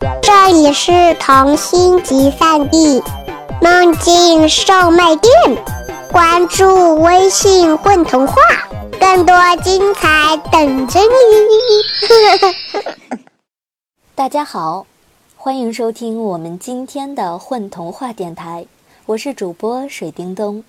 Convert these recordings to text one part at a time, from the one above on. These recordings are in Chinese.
这里是童心集散地，梦境售卖店。关注微信“混童话”，更多精彩等着你。大家好，欢迎收听我们今天的混童话电台，我是主播水叮咚。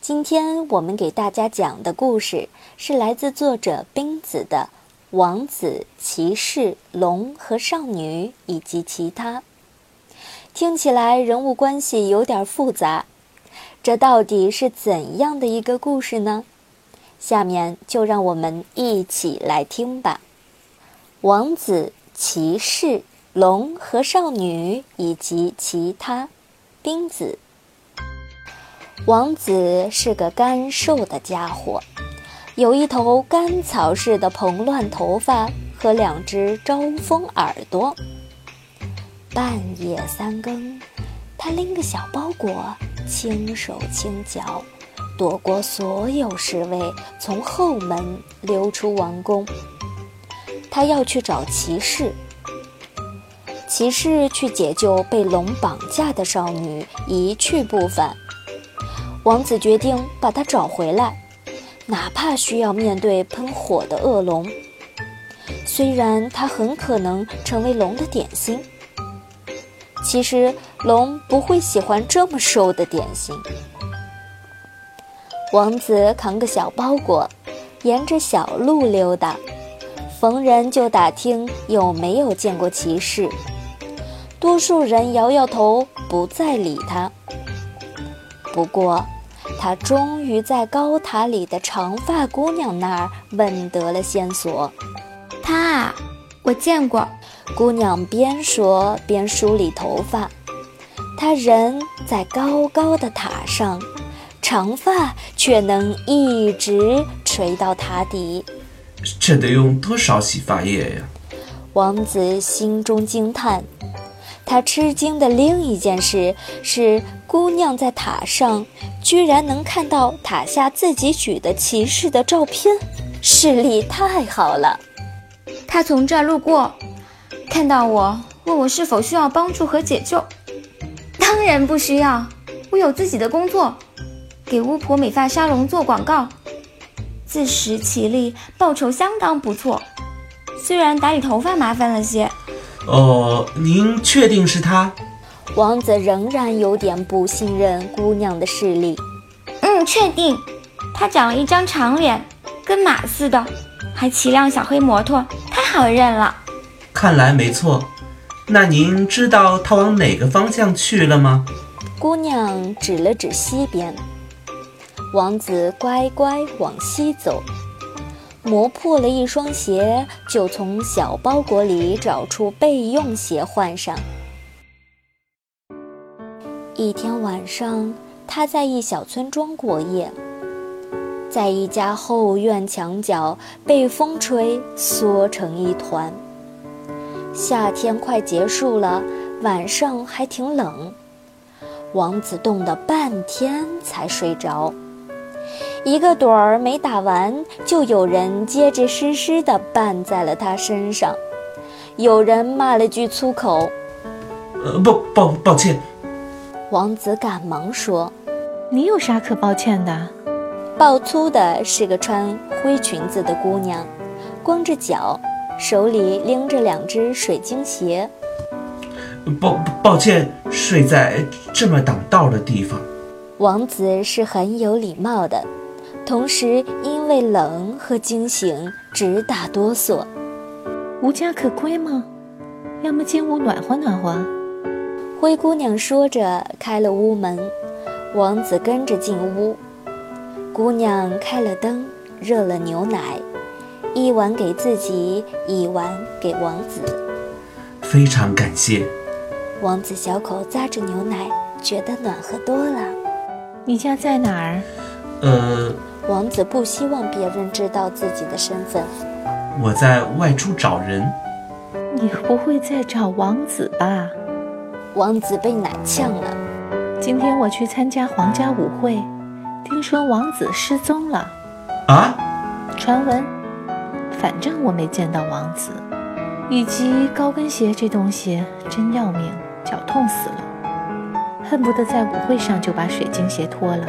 今天我们给大家讲的故事是来自作者冰子的《王子、骑士、龙和少女以及其他》。听起来人物关系有点复杂，这到底是怎样的一个故事呢？下面就让我们一起来听吧。王子。骑士、龙和少女以及其他，冰子。王子是个干瘦的家伙，有一头干草似的蓬乱头发和两只招风耳朵。半夜三更，他拎个小包裹，轻手轻脚，躲过所有侍卫，从后门溜出王宫。他要去找骑士，骑士去解救被龙绑架的少女，一去不返。王子决定把她找回来，哪怕需要面对喷火的恶龙。虽然他很可能成为龙的点心，其实龙不会喜欢这么瘦的点心。王子扛个小包裹，沿着小路溜达。逢人就打听有没有见过骑士，多数人摇摇头，不再理他。不过，他终于在高塔里的长发姑娘那儿问得了线索。她啊，我见过。姑娘边说边梳理头发，她人在高高的塔上，长发却能一直垂到塔底。这得用多少洗发液呀？王子心中惊叹。他吃惊的另一件事是，姑娘在塔上居然能看到塔下自己举的骑士的照片，视力太好了。他从这儿路过，看到我，问我是否需要帮助和解救。当然不需要，我有自己的工作，给巫婆美发沙龙做广告。自食其力，报酬相当不错。虽然打理头发麻烦了些。哦，您确定是他？王子仍然有点不信任姑娘的视力。嗯，确定。他长了一张长脸，跟马似的，还骑辆小黑摩托，太好认了。看来没错。那您知道他往哪个方向去了吗？姑娘指了指西边。王子乖乖往西走，磨破了一双鞋，就从小包裹里找出备用鞋换上。一天晚上，他在一小村庄过夜，在一家后院墙角被风吹缩成一团。夏天快结束了，晚上还挺冷，王子冻得半天才睡着。一个盹儿没打完，就有人结结实实地绊在了他身上。有人骂了句粗口：“呃，抱抱抱歉。”王子赶忙说：“你有啥可抱歉的？”爆粗的是个穿灰裙子的姑娘，光着脚，手里拎着两只水晶鞋。抱抱歉，睡在这么挡道的地方。王子是很有礼貌的。同时，因为冷和惊醒，直打哆嗦。无家可归吗？要么进屋暖和暖和。灰姑娘说着，开了屋门。王子跟着进屋。姑娘开了灯，热了牛奶，一碗给自己，一碗给王子。非常感谢。王子小口咂着牛奶，觉得暖和多了。你家在哪儿？呃。王子不希望别人知道自己的身份。我在外出找人。你不会在找王子吧？王子被奶呛了。今天我去参加皇家舞会，听说王子失踪了。啊？传闻。反正我没见到王子。以及高跟鞋这东西真要命，脚痛死了，恨不得在舞会上就把水晶鞋脱了。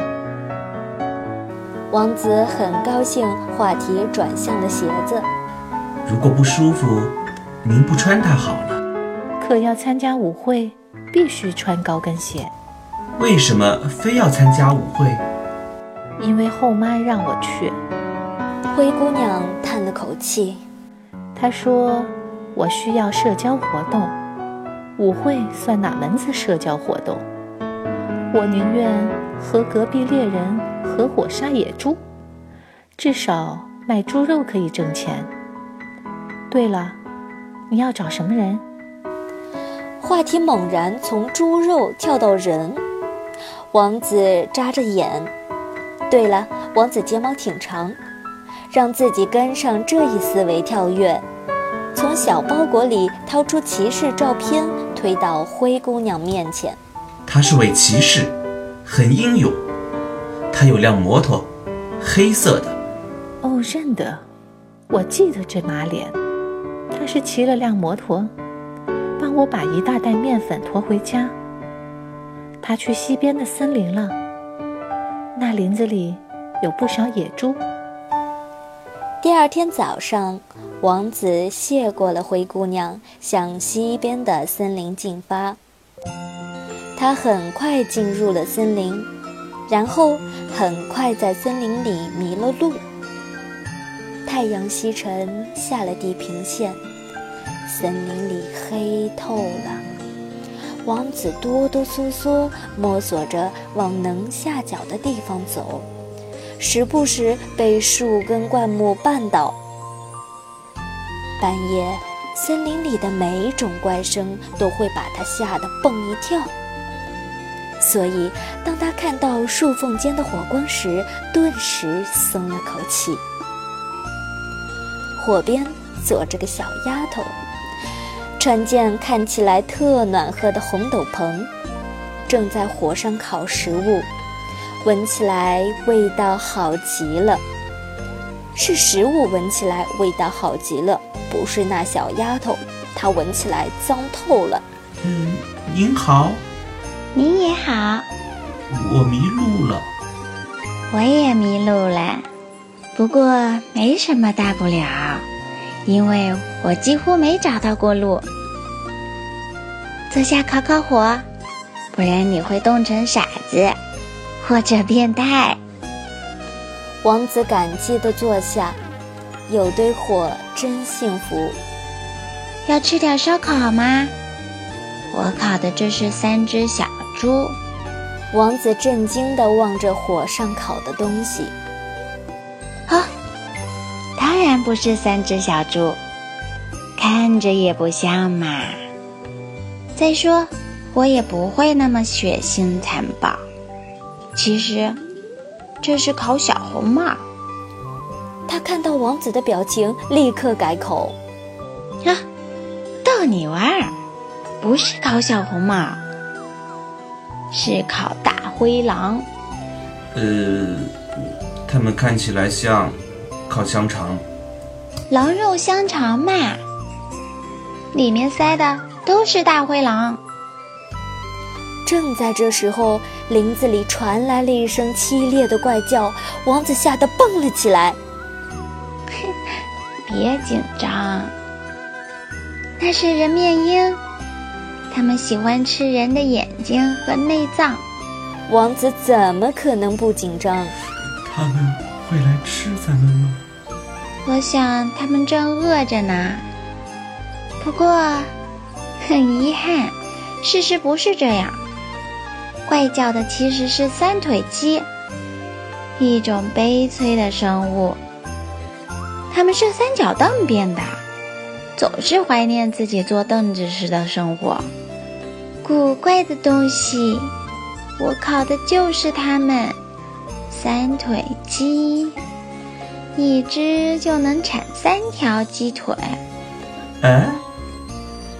王子很高兴，话题转向了鞋子。如果不舒服，您不穿它好了。可要参加舞会，必须穿高跟鞋。为什么非要参加舞会？因为后妈让我去。灰姑娘叹了口气，她说：“我需要社交活动，舞会算哪门子社交活动？我宁愿和隔壁猎人合伙杀野猪，至少卖猪肉可以挣钱。对了，你要找什么人？”话题猛然从猪肉跳到人，王子眨着眼。对了，王子睫毛挺长，让自己跟上这一思维跳跃，从小包裹里掏出骑士照片，推到灰姑娘面前。他是位骑士，很英勇。他有辆摩托，黑色的。哦，认得，我记得这马脸。他是骑了辆摩托。帮我把一大袋面粉驮回家。他去西边的森林了，那林子里有不少野猪。第二天早上，王子谢过了灰姑娘，向西边的森林进发。他很快进入了森林，然后很快在森林里迷了路。太阳西沉，下了地平线。森林里黑透了，王子哆哆嗦嗦摸索着往能下脚的地方走，时不时被树根灌木绊倒。半夜，森林里的每种怪声都会把他吓得蹦一跳，所以当他看到树缝间的火光时，顿时松了口气。火边坐着个小丫头。穿件看起来特暖和的红斗篷，正在火上烤食物，闻起来味道好极了。是食物闻起来味道好极了，不是那小丫头，她闻起来脏透了。嗯，您好，您也好，我迷路了，我也迷路了，不过没什么大不了，因为我几乎没找到过路。坐下烤烤火，不然你会冻成傻子，或者变态。王子感激地坐下，有堆火真幸福。要吃点烧烤吗？我烤的这是三只小猪。王子震惊地望着火上烤的东西。啊，当然不是三只小猪，看着也不像嘛。再说，我也不会那么血腥残暴。其实，这是烤小红帽。他看到王子的表情，立刻改口：“啊，逗你玩儿，不是烤小红帽，是烤大灰狼。”呃，它们看起来像烤香肠。狼肉香肠嘛，里面塞的。都是大灰狼。正在这时候，林子里传来了一声凄厉的怪叫，王子吓得蹦了起来。别紧张，那是人面鹰，它们喜欢吃人的眼睛和内脏。王子怎么可能不紧张？他们会来吃咱们吗？我想他们正饿着呢。不过。很遗憾，事实不是这样。怪叫的其实是三腿鸡，一种悲催的生物。它们是三脚凳变的，总是怀念自己坐凳子时的生活。古怪的东西，我烤的就是它们。三腿鸡，一只就能产三条鸡腿。哎。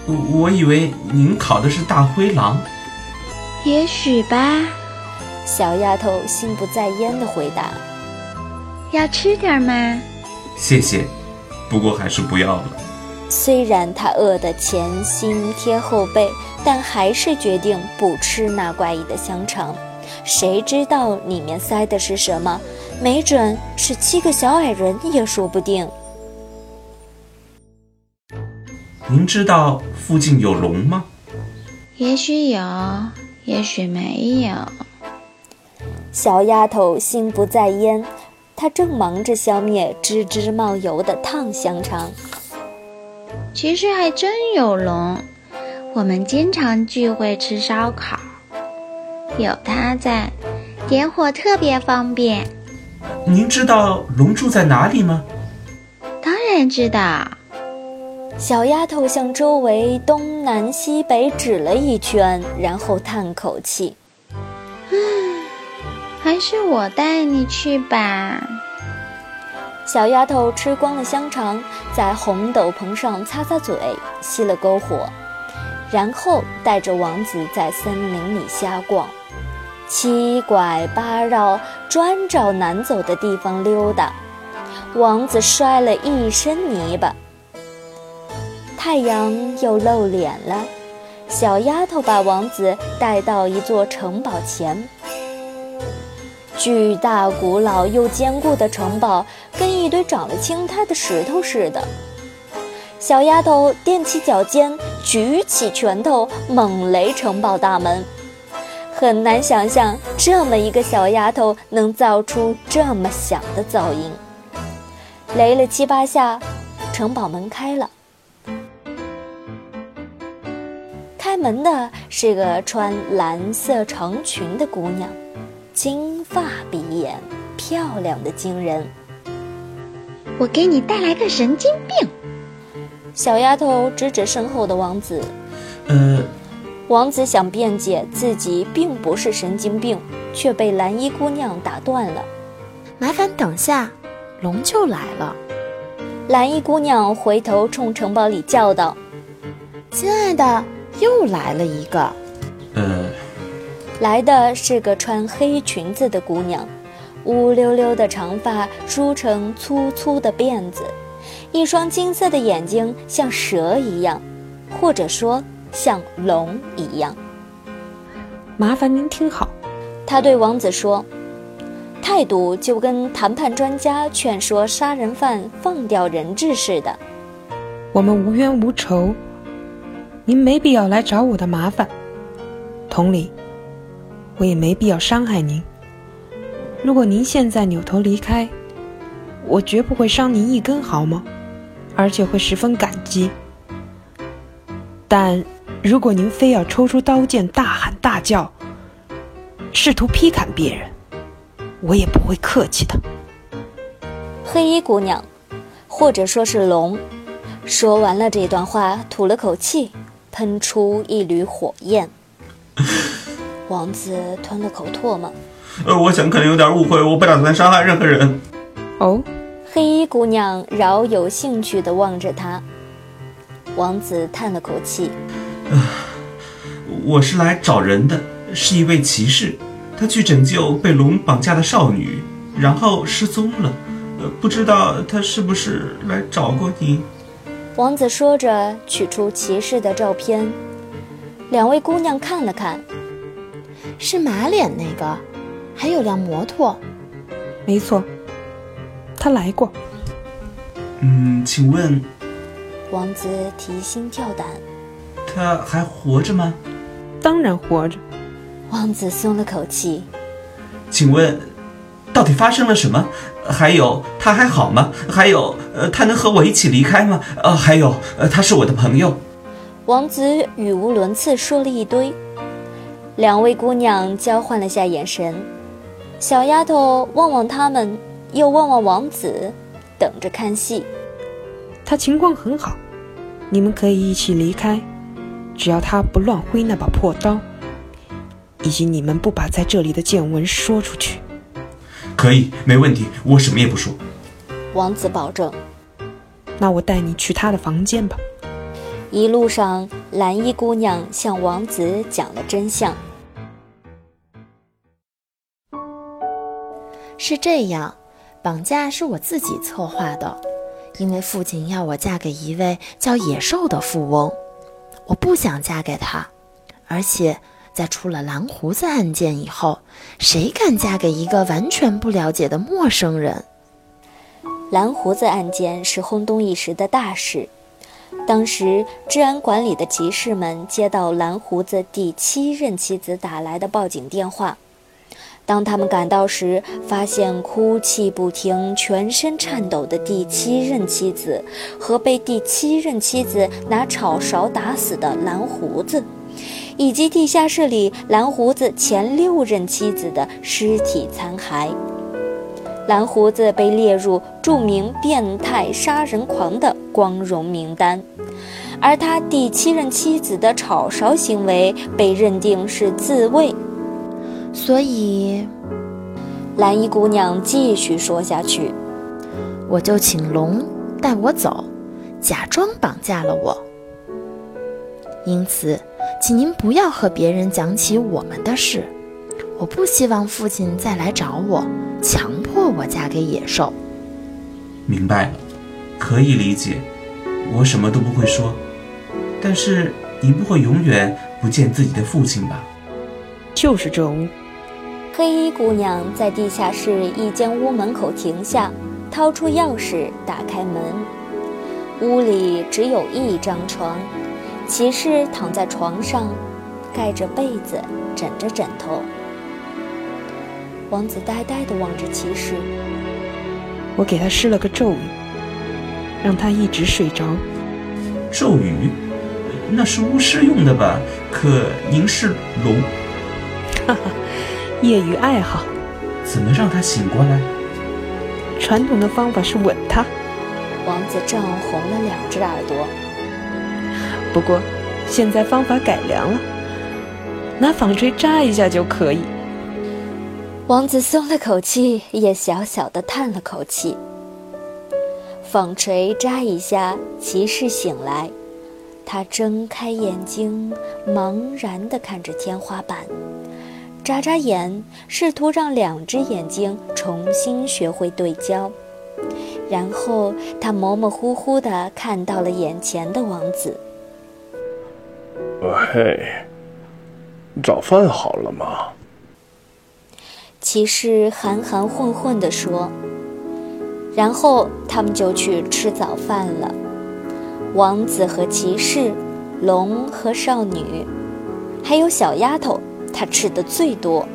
我我以为您烤的是大灰狼，也许吧。小丫头心不在焉的回答：“要吃点吗？”谢谢，不过还是不要了。虽然他饿得前心贴后背，但还是决定不吃那怪异的香肠。谁知道里面塞的是什么？没准是七个小矮人也说不定。您知道附近有龙吗？也许有，也许没有。小丫头心不在焉，她正忙着消灭吱吱冒油的烫香肠。其实还真有龙，我们经常聚会吃烧烤，有它在，点火特别方便。您知道龙住在哪里吗？当然知道。小丫头向周围东南西北指了一圈，然后叹口气：“唉，还是我带你去吧。”小丫头吃光了香肠，在红斗篷上擦擦嘴，熄了篝火，然后带着王子在森林里瞎逛，七拐八绕，专找难走的地方溜达。王子摔了一身泥巴，太阳又露脸了。小丫头把王子带到一座城堡前。巨大、古老又坚固的城堡，跟一堆长了青苔的石头似的。小丫头踮起脚尖，举起拳头，猛擂城堡大门。很难想象，这么一个小丫头能造出这么响的噪音。擂了七八下，城堡门开了。开门的是个穿蓝色长裙的姑娘。金发碧眼，漂亮的惊人。我给你带来个神经病。小丫头指指身后的王子。呃，王子想辩解自己并不是神经病，却被蓝衣姑娘打断了。麻烦等下，龙就来了。蓝衣姑娘回头冲城堡里叫道：“亲爱的，又来了一个。”呃。来的是个穿黑裙子的姑娘，乌溜溜的长发梳成粗粗的辫子，一双金色的眼睛像蛇一样，或者说像龙一样。麻烦您听好，他对王子说，态度就跟谈判专家劝说杀人犯放掉人质似的。我们无冤无仇，您没必要来找我的麻烦。同理。我也没必要伤害您。如果您现在扭头离开，我绝不会伤您一根毫毛，而且会十分感激。但如果您非要抽出刀剑大喊大叫，试图劈砍别人，我也不会客气的。黑衣姑娘，或者说是龙，说完了这段话，吐了口气，喷出一缕火焰。王子吞了口唾沫。呃，我想可能有点误会，我不打算伤害任何人。哦，黑衣姑娘饶有兴趣地望着他。王子叹了口气。呃，我是来找人的，是一位骑士，他去拯救被龙绑架的少女，然后失踪了。呃，不知道他是不是来找过你？王子说着，取出骑士的照片。两位姑娘看了看。是马脸那个，还有辆摩托。没错，他来过。嗯，请问，王子提心吊胆。他还活着吗？当然活着。王子松了口气。请问，到底发生了什么？还有，他还好吗？还有，呃，他能和我一起离开吗？呃，还有，呃，他是我的朋友。王子语无伦次说了一堆。两位姑娘交换了下眼神，小丫头望望他们，又望望王子，等着看戏。他情况很好，你们可以一起离开，只要他不乱挥那把破刀，以及你们不把在这里的见闻说出去。可以，没问题，我什么也不说。王子保证。那我带你去他的房间吧。一路上，蓝衣姑娘向王子讲了真相。是这样，绑架是我自己策划的。因为父亲要我嫁给一位叫野兽的富翁，我不想嫁给他。而且，在出了蓝胡子案件以后，谁敢嫁给一个完全不了解的陌生人？蓝胡子案件是轰动一时的大事。当时，治安管理的骑士们接到蓝胡子第七任妻子打来的报警电话。当他们赶到时，发现哭泣不停、全身颤抖的第七任妻子和被第七任妻子拿炒勺打死的蓝胡子，以及地下室里蓝胡子前六任妻子的尸体残骸。蓝胡子被列入著名变态杀人狂的光荣名单，而他第七任妻子的炒勺行为被认定是自卫。所以，蓝衣姑娘继续说下去：“我就请龙带我走，假装绑架了我。因此，请您不要和别人讲起我们的事。我不希望父亲再来找我，强迫我嫁给野兽。”明白了，可以理解。我什么都不会说，但是你不会永远不见自己的父亲吧？就是这屋。黑衣姑娘在地下室一间屋门口停下，掏出钥匙打开门。屋里只有一张床，骑士躺在床上，盖着被子，枕着枕头。王子呆呆地望着骑士。我给他施了个咒语，让他一直睡着。咒语？那是巫师用的吧？可您是龙。哈哈。业余爱好，怎么让他醒过来？传统的方法是吻他。王子涨红了两只耳朵。不过，现在方法改良了，拿纺锤扎一下就可以。王子松了口气，也小小的叹了口气。纺锤扎一下，骑士醒来，他睁开眼睛，茫然地看着天花板。眨眨眼，试图让两只眼睛重新学会对焦，然后他模模糊糊地看到了眼前的王子。嘿，早饭好了吗？骑士含含混混地说。然后他们就去吃早饭了。王子和骑士，龙和少女，还有小丫头。他吃的最多，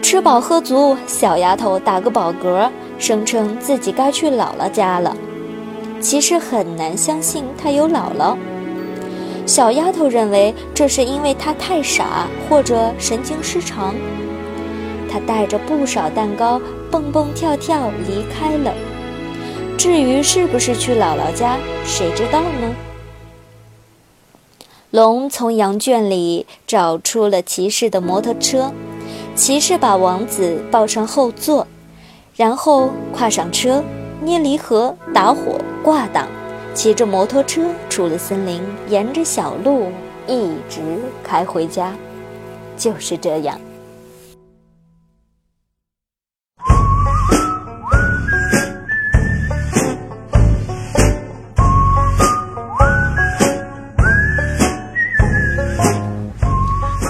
吃饱喝足，小丫头打个饱嗝，声称自己该去姥姥家了。其实很难相信她有姥姥。小丫头认为这是因为她太傻或者神经失常。她带着不少蛋糕，蹦蹦跳跳离开了。至于是不是去姥姥家，谁知道呢？龙从羊圈里找出了骑士的摩托车，骑士把王子抱上后座，然后跨上车，捏离合，打火，挂档，骑着摩托车出了森林，沿着小路一直开回家，就是这样。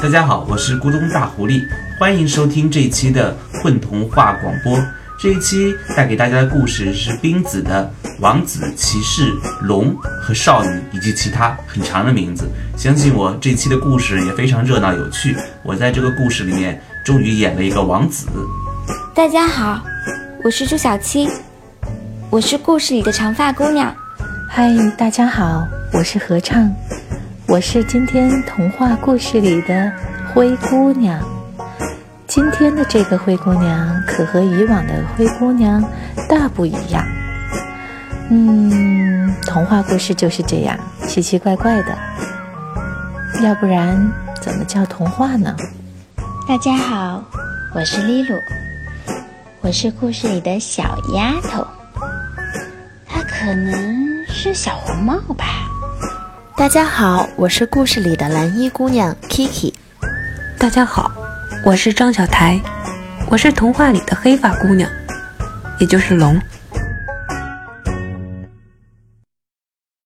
大家好，我是咕咚大狐狸，欢迎收听这一期的混童话广播。这一期带给大家的故事是冰子的王子、骑士、龙和少女以及其他很长的名字。相信我，这期的故事也非常热闹有趣。我在这个故事里面终于演了一个王子。大家好，我是朱小七，我是故事里的长发姑娘。嗨，大家好，我是合唱。我是今天童话故事里的灰姑娘。今天的这个灰姑娘可和以往的灰姑娘大不一样。嗯，童话故事就是这样，奇奇怪怪的。要不然怎么叫童话呢？大家好，我是丽露，我是故事里的小丫头。她可能是小红帽吧。大家好，我是故事里的蓝衣姑娘 Kiki。大家好，我是张小台，我是童话里的黑发姑娘，也就是龙。